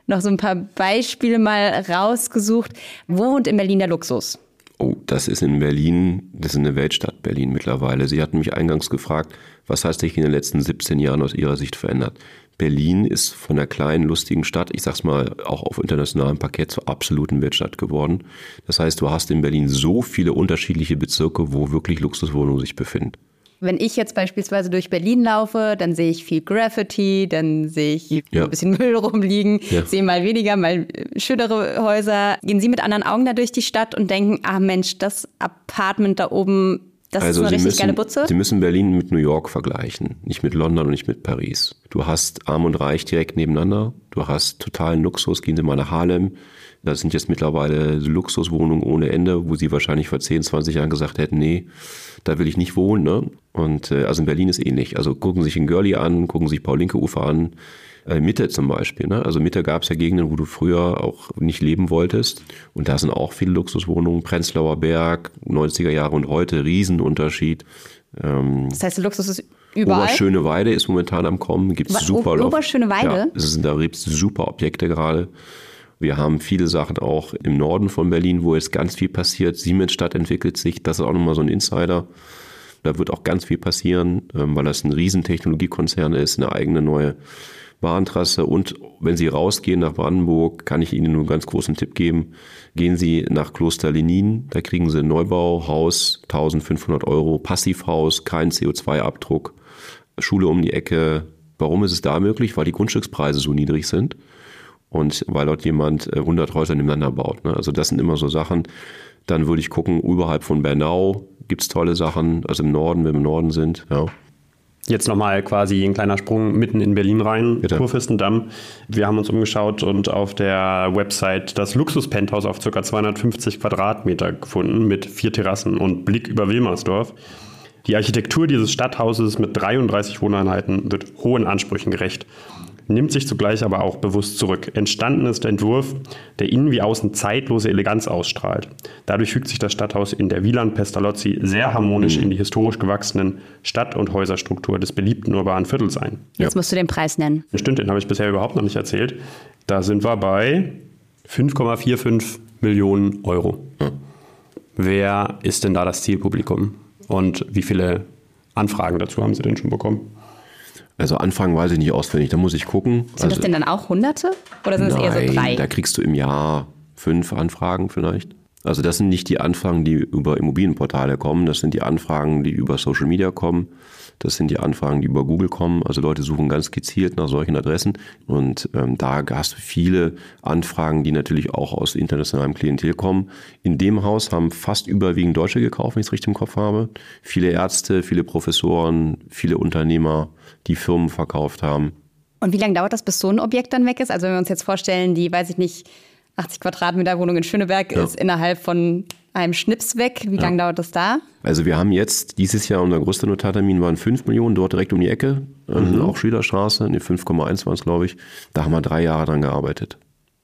noch so ein paar Beispiele mal rausgesucht. Wo wohnt in Berlin der Luxus? Oh, das ist in Berlin, das ist eine Weltstadt Berlin mittlerweile. Sie hatten mich eingangs gefragt, was hat sich in den letzten 17 Jahren aus Ihrer Sicht verändert? Berlin ist von einer kleinen, lustigen Stadt, ich sag's mal, auch auf internationalem Parkett zur absoluten Weltstadt geworden. Das heißt, du hast in Berlin so viele unterschiedliche Bezirke, wo wirklich Luxuswohnungen sich befinden. Wenn ich jetzt beispielsweise durch Berlin laufe, dann sehe ich viel Graffiti, dann sehe ich Ja. ein bisschen Müll rumliegen, Ja. sehe mal weniger, mal schönere Häuser. Gehen Sie mit anderen Augen da durch die Stadt und denken, ah Mensch, das Apartment da oben, das ist eine Sie richtig müssen, geile Butze? Sie müssen Berlin mit New York vergleichen, nicht mit London und nicht mit Paris. Du hast Arm und Reich direkt nebeneinander. Du hast totalen Luxus. Gehen Sie mal nach Harlem. Da sind jetzt mittlerweile Luxuswohnungen ohne Ende, wo Sie wahrscheinlich vor 10, 20 Jahren gesagt hätten, nee, da will ich nicht wohnen. Ne? Und äh, also in Berlin ist ähnlich. Also gucken Sie sich in Görli an, gucken Sie sich Paulinke-Ufer an. Äh, Mitte zum Beispiel. Ne? Also Mitte gab es ja Gegenden, wo du früher auch nicht leben wolltest. Und da sind auch viele Luxuswohnungen. Prenzlauer Berg, 90er Jahre und heute, Riesenunterschied. Ähm, Das heißt, Luxus ist überall. Oberschöneweide ist momentan am Kommen. Gibt's Was, super O- Loft- Oberschöneweide? Ja, es sind, da gibt's super Objekte gerade. Wir haben viele Sachen auch im Norden von Berlin, wo jetzt ganz viel passiert. Siemensstadt entwickelt sich. Das ist auch nochmal so ein Insider. Da wird auch ganz viel passieren, ähm, weil das ein riesen Technologiekonzern ist, eine eigene neue Bahntrasse. Und wenn Sie rausgehen nach Brandenburg, kann ich Ihnen nur einen ganz großen Tipp geben. Gehen Sie nach Kloster Lenin, da kriegen Sie ein Neubauhaus, 1500 Euro, Passivhaus, kein CO2-Abdruck, Schule um die Ecke. Warum ist es da möglich? Weil die Grundstückspreise so niedrig sind und weil dort jemand 100 äh, Häuser nebeneinander baut. Ne? Also das sind immer so Sachen. Dann würde ich gucken, überhalb von Bernau gibt es tolle Sachen, also im Norden, wenn wir im Norden sind. Ja. Jetzt nochmal quasi ein kleiner Sprung mitten in Berlin rein, Bitte. Kurfürstendamm. Wir haben uns umgeschaut und auf der Website das Luxus-Penthouse auf ca. 250 Quadratmeter gefunden mit vier Terrassen und Blick über Wilmersdorf. Die Architektur dieses Stadthauses mit 33 Wohneinheiten wird hohen Ansprüchen gerecht nimmt sich zugleich aber auch bewusst zurück. Entstanden ist der Entwurf, der innen wie außen zeitlose Eleganz ausstrahlt. Dadurch fügt sich das Stadthaus in der Wieland Pestalozzi sehr harmonisch in die historisch gewachsenen Stadt- und Häuserstruktur des beliebten urbanen Viertels ein. Jetzt musst du den Preis nennen. Stimmt, den habe ich bisher überhaupt noch nicht erzählt. Da sind wir bei 5,45 Millionen Euro. Wer ist denn da das Zielpublikum? Und wie viele Anfragen dazu haben Sie denn schon bekommen? Also Anfragen weiß ich nicht auswendig, da muss ich gucken. Sind also, das denn dann auch Hunderte? Oder sind es eher so drei? Da kriegst du im Jahr fünf Anfragen vielleicht. Also das sind nicht die Anfragen, die über Immobilienportale kommen, das sind die Anfragen, die über Social Media kommen. Das sind die Anfragen, die über Google kommen. Also Leute suchen ganz gezielt nach solchen Adressen. Und ähm, da hast du viele Anfragen, die natürlich auch aus internationalem Klientel kommen. In dem Haus haben fast überwiegend Deutsche gekauft, wenn ich es richtig im Kopf habe. Viele Ärzte, viele Professoren, viele Unternehmer, die Firmen verkauft haben. Und wie lange dauert das, bis so ein Objekt dann weg ist? Also wenn wir uns jetzt vorstellen, die, weiß ich nicht, 80 Quadratmeter Wohnung in Schöneberg ja. ist innerhalb von einem Schnips weg. Wie ja. lange dauert das da? Also wir haben jetzt dieses Jahr, unser größter Notartermin waren 5 Millionen, dort direkt um die Ecke, mhm. auch Schülerstraße, ne 5,1 waren es, glaube ich. Da haben wir drei Jahre dran gearbeitet.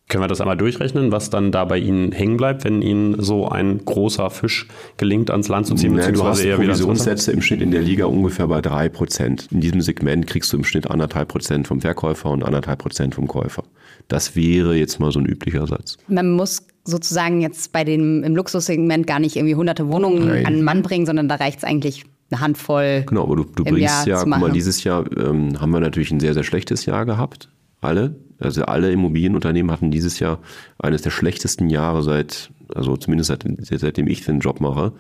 Können wir das einmal durchrechnen, was dann da bei Ihnen hängen bleibt, wenn Ihnen so ein großer Fisch gelingt, ans Land zu ziehen? Du hast eher Provisionssätze im Schnitt in der Liga ungefähr bei drei Prozent. In diesem Segment kriegst du im Schnitt anderthalb Prozent vom Verkäufer und anderthalb Prozent vom Käufer. Das wäre jetzt mal so ein üblicher Satz. Man muss sozusagen jetzt bei dem im Luxussegment gar nicht irgendwie hunderte Wohnungen Nein. an den Mann bringen, sondern da reicht es eigentlich eine Handvoll. Genau, aber du, du bringst Jahr ja, guck mal, dieses Jahr ähm, haben wir natürlich ein sehr, sehr schlechtes Jahr gehabt. Alle. Also alle Immobilienunternehmen hatten dieses Jahr eines der schlechtesten Jahre seit, also zumindest seit, seitdem ich den Job mache.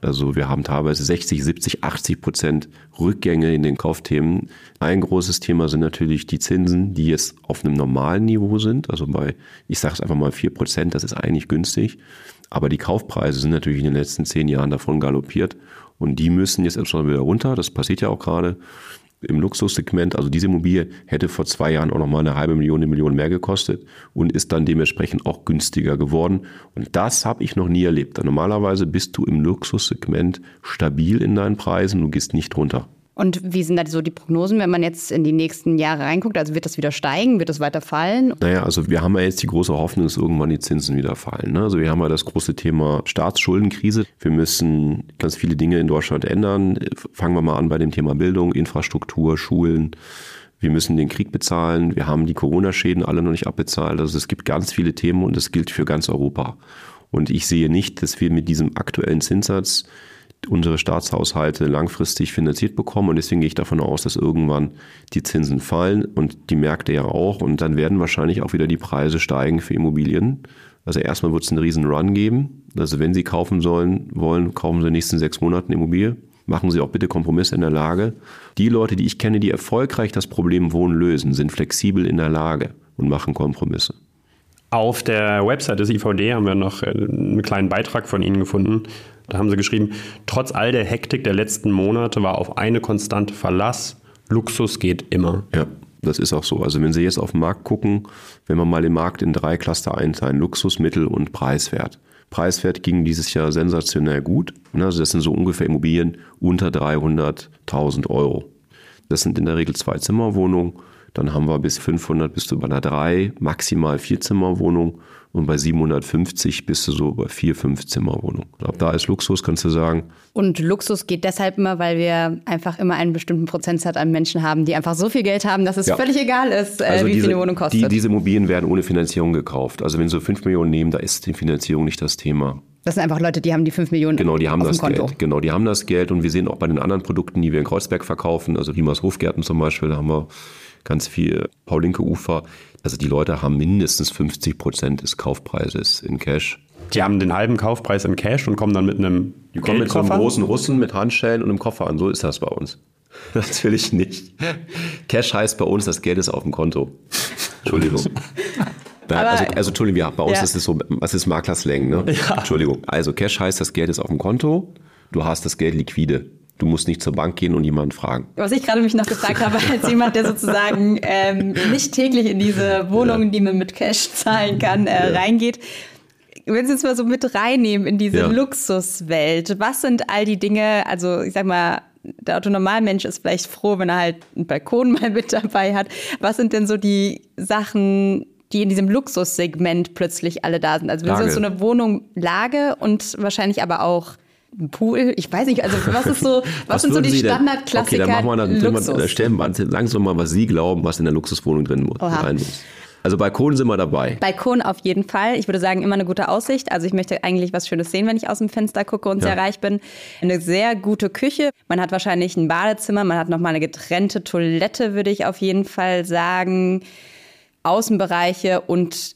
Also wir haben teilweise 60, 70, 80 Prozent Rückgänge in den Kaufthemen. Ein großes Thema sind natürlich die Zinsen, die jetzt auf einem normalen Niveau sind. Also bei, ich sage es einfach mal 4 Prozent, das ist eigentlich günstig. Aber die Kaufpreise sind natürlich in den letzten zehn Jahren davon galoppiert. Und die müssen jetzt erstmal wieder runter. Das passiert ja auch gerade im Luxussegment, also diese Immobilie hätte vor zwei Jahren auch nochmal eine halbe Million, eine Million mehr gekostet und ist dann dementsprechend auch günstiger geworden. Und das habe ich noch nie erlebt. Normalerweise bist du im Luxussegment stabil in deinen Preisen, du gehst nicht runter. Und wie sind da so die Prognosen, wenn man jetzt in die nächsten Jahre reinguckt? Also wird das wieder steigen? Wird das weiter fallen? Naja, also wir haben ja jetzt die große Hoffnung, dass irgendwann die Zinsen wieder fallen. Ne? Also wir haben ja das große Thema Staatsschuldenkrise. Wir müssen ganz viele Dinge in Deutschland ändern. Fangen wir mal an bei dem Thema Bildung, Infrastruktur, Schulen. Wir müssen den Krieg bezahlen. Wir haben die Corona-Schäden alle noch nicht abbezahlt. Also es gibt ganz viele Themen und das gilt für ganz Europa. Und ich sehe nicht, dass wir mit diesem aktuellen Zinssatz unsere Staatshaushalte langfristig finanziert bekommen. Und deswegen gehe ich davon aus, dass irgendwann die Zinsen fallen und die Märkte ja auch. Und dann werden wahrscheinlich auch wieder die Preise steigen für Immobilien. Also erstmal wird es einen riesen Run geben. Also wenn Sie kaufen sollen, wollen, kaufen Sie in den nächsten sechs Monaten Immobilie. Machen Sie auch bitte Kompromisse in der Lage. Die Leute, die ich kenne, die erfolgreich das Problem Wohnen lösen, sind flexibel in der Lage und machen Kompromisse. Auf der Website des IVD haben wir noch äh, einen kleinen Beitrag von Ihnen gefunden. Da haben Sie geschrieben, trotz all der Hektik der letzten Monate war auf eine konstante Verlass. Luxus geht immer. Ja, das ist auch so. Also wenn Sie jetzt auf den Markt gucken, wenn wir mal den Markt in drei Cluster einteilen, Luxus, Mittel und Preiswert. Preiswert ging dieses Jahr sensationell gut. Also das sind so ungefähr Immobilien unter 300.000 Euro. Das sind in der Regel zwei Zimmerwohnungen dann haben wir bis 500 bist du bei einer 3, maximal 4 Zimmerwohnung und bei 750 bist du so bei 4, 5 Zimmerwohnung. Ab da ist Luxus, kannst du sagen. Und Luxus geht deshalb immer, weil wir einfach immer einen bestimmten Prozentsatz an Menschen haben, die einfach so viel Geld haben, dass es ja. völlig egal ist, äh, also wie diese, viel eine Wohnung kostet. Die, diese Immobilien werden ohne Finanzierung gekauft. Also wenn sie 5 Millionen nehmen, da ist die Finanzierung nicht das Thema. Das sind einfach Leute, die haben die 5 Millionen Genau, die haben das Konto. Geld. Genau, die haben das Geld und wir sehen auch bei den anderen Produkten, die wir in Kreuzberg verkaufen, also Riemers Hofgärten zum Beispiel, da haben wir ganz viel Paulinke Ufer. Also die Leute haben mindestens 50 Prozent des Kaufpreises in Cash. Die haben den halben Kaufpreis in Cash und kommen dann mit einem Die kommen mit so einem großen Russen mit Handschellen und einem Koffer an. So ist das bei uns. Natürlich nicht. Cash heißt bei uns, das Geld ist auf dem Konto. Entschuldigung. Nein, Aber- also, also Entschuldigung, ja, bei uns Ja. ist es so, was ist Maklerslang, ne? Entschuldigung. Also Cash heißt, das Geld ist auf dem Konto, du hast das Geld liquide. Du musst nicht zur Bank gehen und jemanden fragen. Was ich gerade mich noch gefragt habe, als jemand, der sozusagen ähm, nicht täglich in diese Wohnungen, die man mit Cash zahlen kann, äh, reingeht. Wenn Sie es mal so mit reinnehmen in diese Ja. Luxuswelt, was sind all die Dinge, also ich sag mal, der Autonormalmensch ist vielleicht froh, wenn er halt einen Balkon mal mit dabei hat. Was sind denn so die Sachen, die in diesem Luxussegment plötzlich alle da sind? Also wenn Sie uns so eine Wohnung Lage und wahrscheinlich aber auch ein Pool, ich weiß nicht, also was ist so, was, sind so die Standardklassiker Okay, dann machen wir dann, dann stellen wir, doch mal, was Sie glauben, was in der Luxuswohnung drin muss, rein muss. Also Balkon sind wir dabei. Balkon auf jeden Fall. Ich würde sagen, immer eine gute Aussicht. Also ich möchte eigentlich was Schönes sehen, wenn ich aus dem Fenster gucke und Ja. sehr reich bin. Eine sehr gute Küche. Man hat wahrscheinlich ein Badezimmer, man hat nochmal eine getrennte Toilette, würde ich auf jeden Fall sagen. Außenbereiche und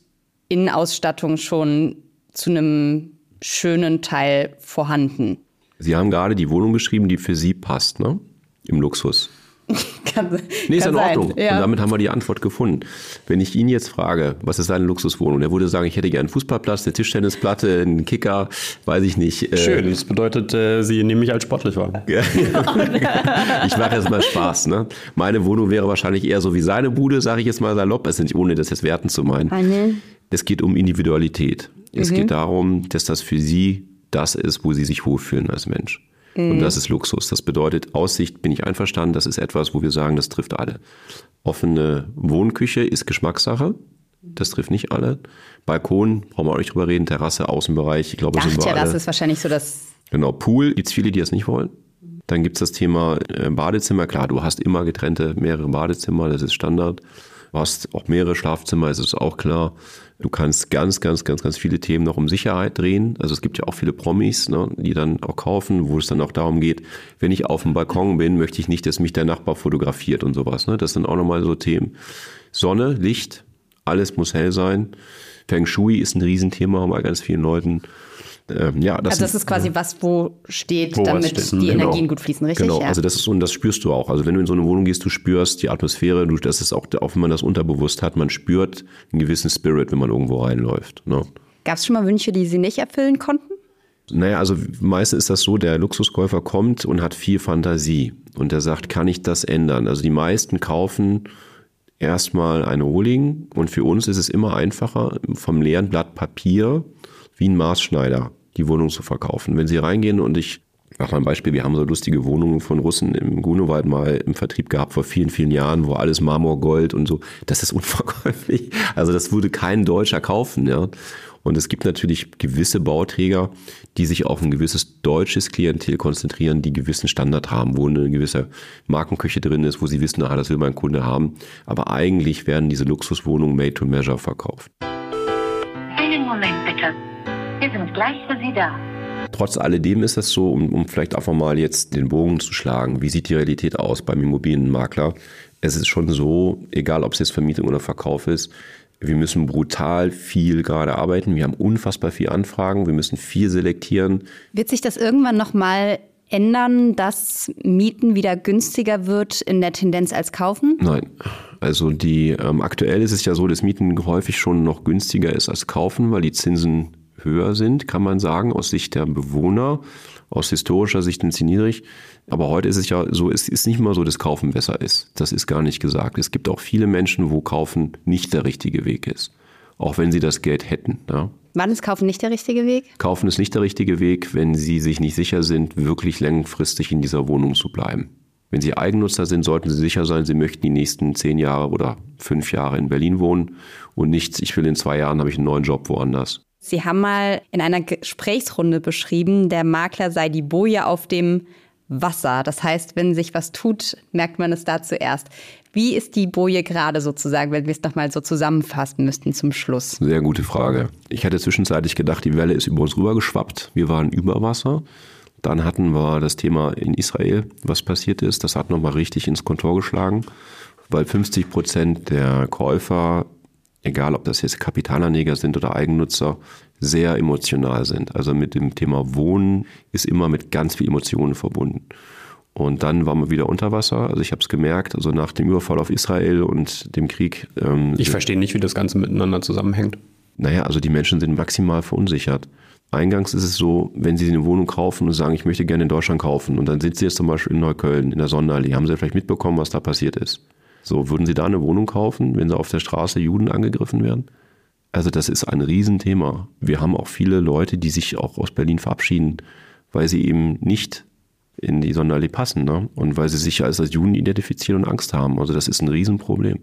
Innenausstattung schon zu einem schönen Teil vorhanden. Sie haben gerade die Wohnung beschrieben, die für Sie passt, ne? Im Luxus. Kann, Nee, ist in sein. Ordnung. Ja. Und damit haben wir die Antwort gefunden. Wenn ich ihn jetzt frage, was ist seine Luxuswohnung? Der würde sagen, ich hätte gerne einen Fußballplatz, eine Tischtennisplatte, einen Kicker, weiß ich nicht. äh, Schön, das bedeutet, äh, Sie nehmen mich als sportlich wahr. ich mache jetzt mal Spaß. Ne? Meine Wohnung wäre wahrscheinlich eher so wie seine Bude, sage ich jetzt mal salopp. Es ist nicht ohne das jetzt werten zu meinen. Es geht um Individualität. Es geht darum, dass das für Sie das ist, wo Sie sich wohlfühlen als Mensch. Und das ist Luxus. Das bedeutet, Aussicht bin ich einverstanden. Das ist etwas, wo wir sagen, das trifft alle. Offene Wohnküche ist Geschmackssache. Das trifft nicht alle. Balkon, brauchen wir auch nicht drüber reden. Terrasse, Außenbereich, ich glaube, sind wir Dachterrasse alle. ist wahrscheinlich so das Genau, Pool gibt es viele, die das nicht wollen. Dann gibt es das Thema äh, Badezimmer. Klar, du hast immer getrennte mehrere Badezimmer, das ist Standard. Du hast auch mehrere Schlafzimmer, das ist auch klar. Du kannst ganz, ganz, ganz, ganz viele Themen noch um Sicherheit drehen. Also es gibt ja auch viele Promis, ne, die dann auch kaufen, wo es dann auch darum geht, wenn ich auf dem Balkon bin, möchte ich nicht, dass mich der Nachbar fotografiert und sowas. Ne? Das sind auch nochmal so Themen. Sonne, Licht, alles muss hell sein. Feng Shui ist ein Riesenthema bei ganz vielen Leuten. Ähm, ja, das Also das ist quasi was, wo steht, Wo damit steht. die Genau. Energien gut fließen, richtig? Genau, ja. also das ist so, und das spürst du auch. Also wenn du in so eine Wohnung gehst, du spürst die Atmosphäre, du, das ist auch, auch wenn man das unterbewusst hat, man spürt einen gewissen Spirit, wenn man irgendwo reinläuft. Ne? Gab es schon mal Wünsche, die Sie nicht erfüllen konnten? Naja, also meistens ist das so, der Luxuskäufer kommt und hat viel Fantasie und der sagt, kann ich das ändern? Also die meisten kaufen erstmal eine Rohling und für uns ist es immer einfacher, vom leeren Blatt Papier wie ein Maßschneider die Wohnung zu verkaufen. Wenn Sie reingehen und ich mach mal ein Beispiel, wir haben so lustige Wohnungen von Russen im Grunewald mal im Vertrieb gehabt vor vielen, vielen Jahren, wo alles Marmorgold und so, das ist unverkäuflich. Also das würde kein Deutscher kaufen, ja. Und es gibt natürlich gewisse Bauträger, die sich auf ein gewisses deutsches Klientel konzentrieren, die gewissen Standard haben, wo eine gewisse Markenküche drin ist, wo sie wissen, ah, das will mein Kunde haben. Aber eigentlich werden diese Luxuswohnungen made to measure verkauft. Einen Moment bitte. Sind gleich für Sie da. Trotz alledem ist es so, um, um vielleicht einfach mal jetzt den Bogen zu schlagen, wie sieht die Realität aus beim Immobilienmakler? Es ist schon so, egal ob es jetzt Vermietung oder Verkauf ist, wir müssen brutal viel gerade arbeiten. Wir haben unfassbar viel Anfragen. Wir müssen viel selektieren. Wird sich das irgendwann nochmal ändern, dass Mieten wieder günstiger wird in der Tendenz als kaufen? Nein. Also die ähm, aktuell ist es ja so, dass Mieten häufig schon noch günstiger ist als kaufen, weil die Zinsen höher sind, kann man sagen, aus Sicht der Bewohner. Aus historischer Sicht sind sie niedrig. Aber heute ist es ja so, es ist nicht mal so, dass Kaufen besser ist. Das ist gar nicht gesagt. Es gibt auch viele Menschen, wo Kaufen nicht der richtige Weg ist. Auch wenn sie das Geld hätten. Ja. Wann ist Kaufen nicht der richtige Weg? Kaufen ist nicht der richtige Weg, wenn sie sich nicht sicher sind, wirklich langfristig in dieser Wohnung zu bleiben. Wenn sie Eigennutzer sind, sollten sie sicher sein, sie möchten die nächsten zehn Jahre oder fünf Jahre in Berlin wohnen und nicht, ich will in zwei Jahren, habe ich einen neuen Job woanders. Sie haben mal in einer Gesprächsrunde beschrieben, der Makler sei die Boje auf dem Wasser. Das heißt, wenn sich was tut, merkt man es da zuerst. Wie ist die Boje gerade sozusagen, wenn wir es nochmal so zusammenfassen müssten zum Schluss? Sehr gute Frage. Ich hatte zwischenzeitlich gedacht, die Welle ist über uns rübergeschwappt. Wir waren über Wasser. Dann hatten wir das Thema in Israel, was passiert ist. Das hat nochmal richtig ins Kontor geschlagen, weil 50 Prozent der Käufer, egal ob das jetzt Kapitalanleger sind oder Eigennutzer, sehr emotional sind. Also mit dem Thema Wohnen ist immer mit ganz viel Emotionen verbunden. Und dann waren wir wieder unter Wasser. Also ich habe es gemerkt, also nach dem Überfall auf Israel und dem Krieg. Ähm, ich verstehe nicht, wie das Ganze miteinander zusammenhängt. Naja, also die Menschen sind maximal verunsichert. Eingangs ist es so, wenn Sie eine Wohnung kaufen und sagen, ich möchte gerne in Deutschland kaufen und dann sind Sie jetzt zum Beispiel in Neukölln, in der Sonderallee, haben Sie vielleicht mitbekommen, was da passiert ist. So, würden Sie da eine Wohnung kaufen, wenn Sie auf der Straße Juden angegriffen werden? Also das ist ein Riesenthema. Wir haben auch viele Leute, die sich auch aus Berlin verabschieden, weil sie eben nicht in die Sonderallee passen ne? und weil sie sich als, als Juden identifizieren und Angst haben. Also das ist ein Riesenproblem.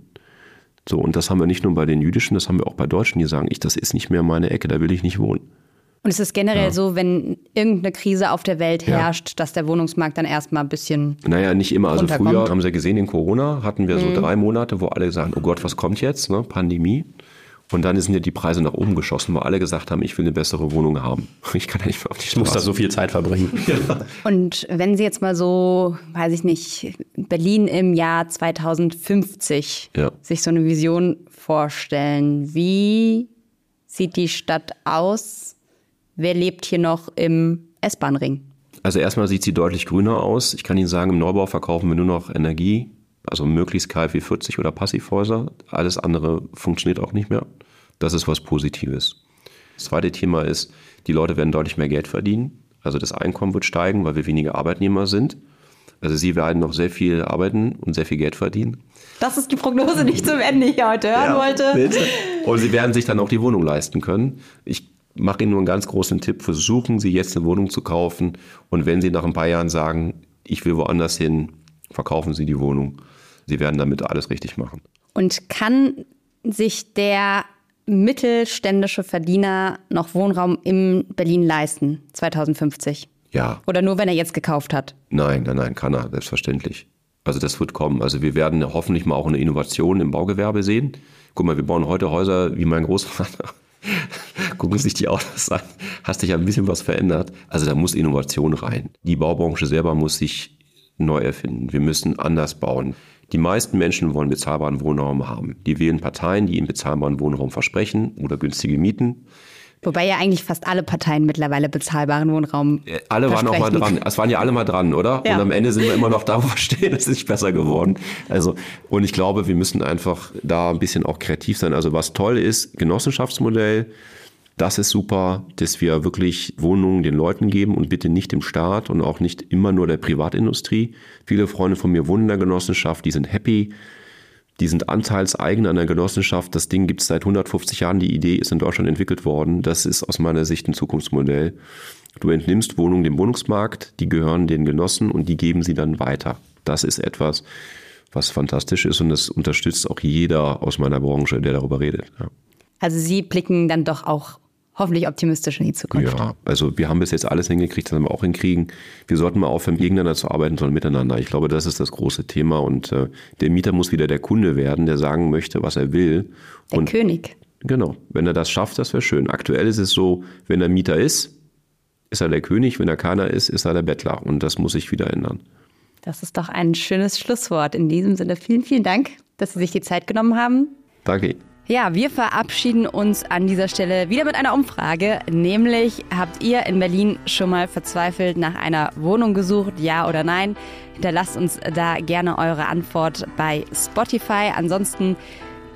So, und das haben wir nicht nur bei den Jüdischen, das haben wir auch bei Deutschen, die sagen, ich, das ist nicht mehr meine Ecke, da will ich nicht wohnen. Und es ist generell ja. so, wenn irgendeine Krise auf der Welt herrscht, ja. dass der Wohnungsmarkt dann erstmal ein bisschen. Naja, nicht immer. Also früher haben Sie gesehen, in Corona hatten wir so mhm. drei Monate, wo alle sagen, oh Gott, was kommt jetzt? Ne? Pandemie. Und dann sind ja die Preise nach oben geschossen, wo alle gesagt haben, ich will eine bessere Wohnung haben. Ich kann ja nicht mehr auf die Straße. Ich muss da so viel Zeit verbringen. Ja. Und wenn Sie jetzt mal so, weiß ich nicht, Berlin im Jahr 2050 ja. sich so eine Vision vorstellen, wie sieht die Stadt aus? Wer lebt hier noch im S-Bahn-Ring? Also erstmal sieht sie deutlich grüner aus. Ich kann Ihnen sagen, im Neubau verkaufen wir nur noch Energie also möglichst KfW 40 oder Passivhäuser. Alles andere funktioniert auch nicht mehr. Das ist was Positives. Das zweite Thema ist, die Leute werden deutlich mehr Geld verdienen. Also das Einkommen wird steigen, weil wir weniger Arbeitnehmer sind. Also sie werden noch sehr viel arbeiten und sehr viel Geld verdienen. Das ist die Prognose, die ich zum Ende hier heute hören ja, wollte. Bitte. Und sie werden sich dann auch die Wohnung leisten können. Ich mache Ihnen nur einen ganz großen Tipp. Versuchen Sie jetzt eine Wohnung zu kaufen. Und wenn Sie nach ein paar Jahren sagen, ich will woanders hin, verkaufen Sie die Wohnung. Sie werden damit alles richtig machen. Und kann sich der mittelständische Verdiener noch Wohnraum in Berlin leisten, 2050? Ja. Oder nur, wenn er jetzt gekauft hat? Nein, nein, nein, kann er, selbstverständlich. Also das wird kommen. Also wir werden hoffentlich mal auch eine Innovation im Baugewerbe sehen. Guck mal, wir bauen heute Häuser wie mein Großvater. Gucken sich die Autos an. Hast dich ein bisschen was verändert. Also da muss Innovation rein. Die Baubranche selber muss sich neu erfinden. Wir müssen anders bauen. Die meisten Menschen wollen bezahlbaren Wohnraum haben. Die wählen Parteien, die ihnen bezahlbaren Wohnraum versprechen oder günstige Mieten. Wobei ja eigentlich fast alle Parteien mittlerweile bezahlbaren Wohnraum. Alle waren auch mal dran. Es waren ja alle mal dran, oder? Ja. Und am Ende sind wir immer noch da, wo wir stehen. Es ist nicht besser geworden. Also, und ich glaube, wir müssen einfach da ein bisschen auch kreativ sein. Also, was toll ist, Genossenschaftsmodell, das ist super, dass wir wirklich Wohnungen den Leuten geben und bitte nicht dem Staat und auch nicht immer nur der Privatindustrie. Viele Freunde von mir wohnen in der Genossenschaft, die sind happy, die sind anteilseigen an der Genossenschaft. Das Ding gibt es seit 150 Jahren. Die Idee ist in Deutschland entwickelt worden. Das ist aus meiner Sicht ein Zukunftsmodell. Du entnimmst Wohnungen dem Wohnungsmarkt, die gehören den Genossen und die geben sie dann weiter. Das ist etwas, was fantastisch ist und das unterstützt auch jeder aus meiner Branche, der darüber redet. Ja. Also Sie blicken dann doch auch hoffentlich optimistisch in die Zukunft. Ja, also wir haben bis jetzt alles hingekriegt, das werden wir auch hinkriegen. Wir sollten mal aufhören, gegeneinander zu arbeiten, sondern miteinander. Ich glaube, das ist das große Thema und äh, der Mieter muss wieder der Kunde werden, der sagen möchte, was er will. Der und, König. Genau, wenn er das schafft, das wäre schön. Aktuell ist es so, wenn er Mieter ist, ist er der König, wenn er keiner ist, ist er der Bettler und das muss sich wieder ändern. Das ist doch ein schönes Schlusswort. In diesem Sinne vielen, vielen Dank, dass Sie sich die Zeit genommen haben. Danke. Ja, wir verabschieden uns an dieser Stelle wieder mit einer Umfrage. Nämlich, habt ihr in Berlin schon mal verzweifelt nach einer Wohnung gesucht? Ja oder nein? Hinterlasst uns da gerne eure Antwort bei Spotify. Ansonsten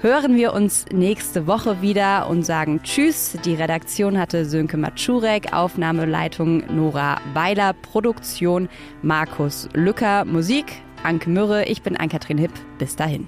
hören wir uns nächste Woche wieder und sagen Tschüss. Die Redaktion hatte Sönke Matschurek, Aufnahmeleitung Nora Weiler, Produktion Markus Lücker, Musik Anke Mürre. Ich bin Ann-Kathrin Hipp. Bis dahin.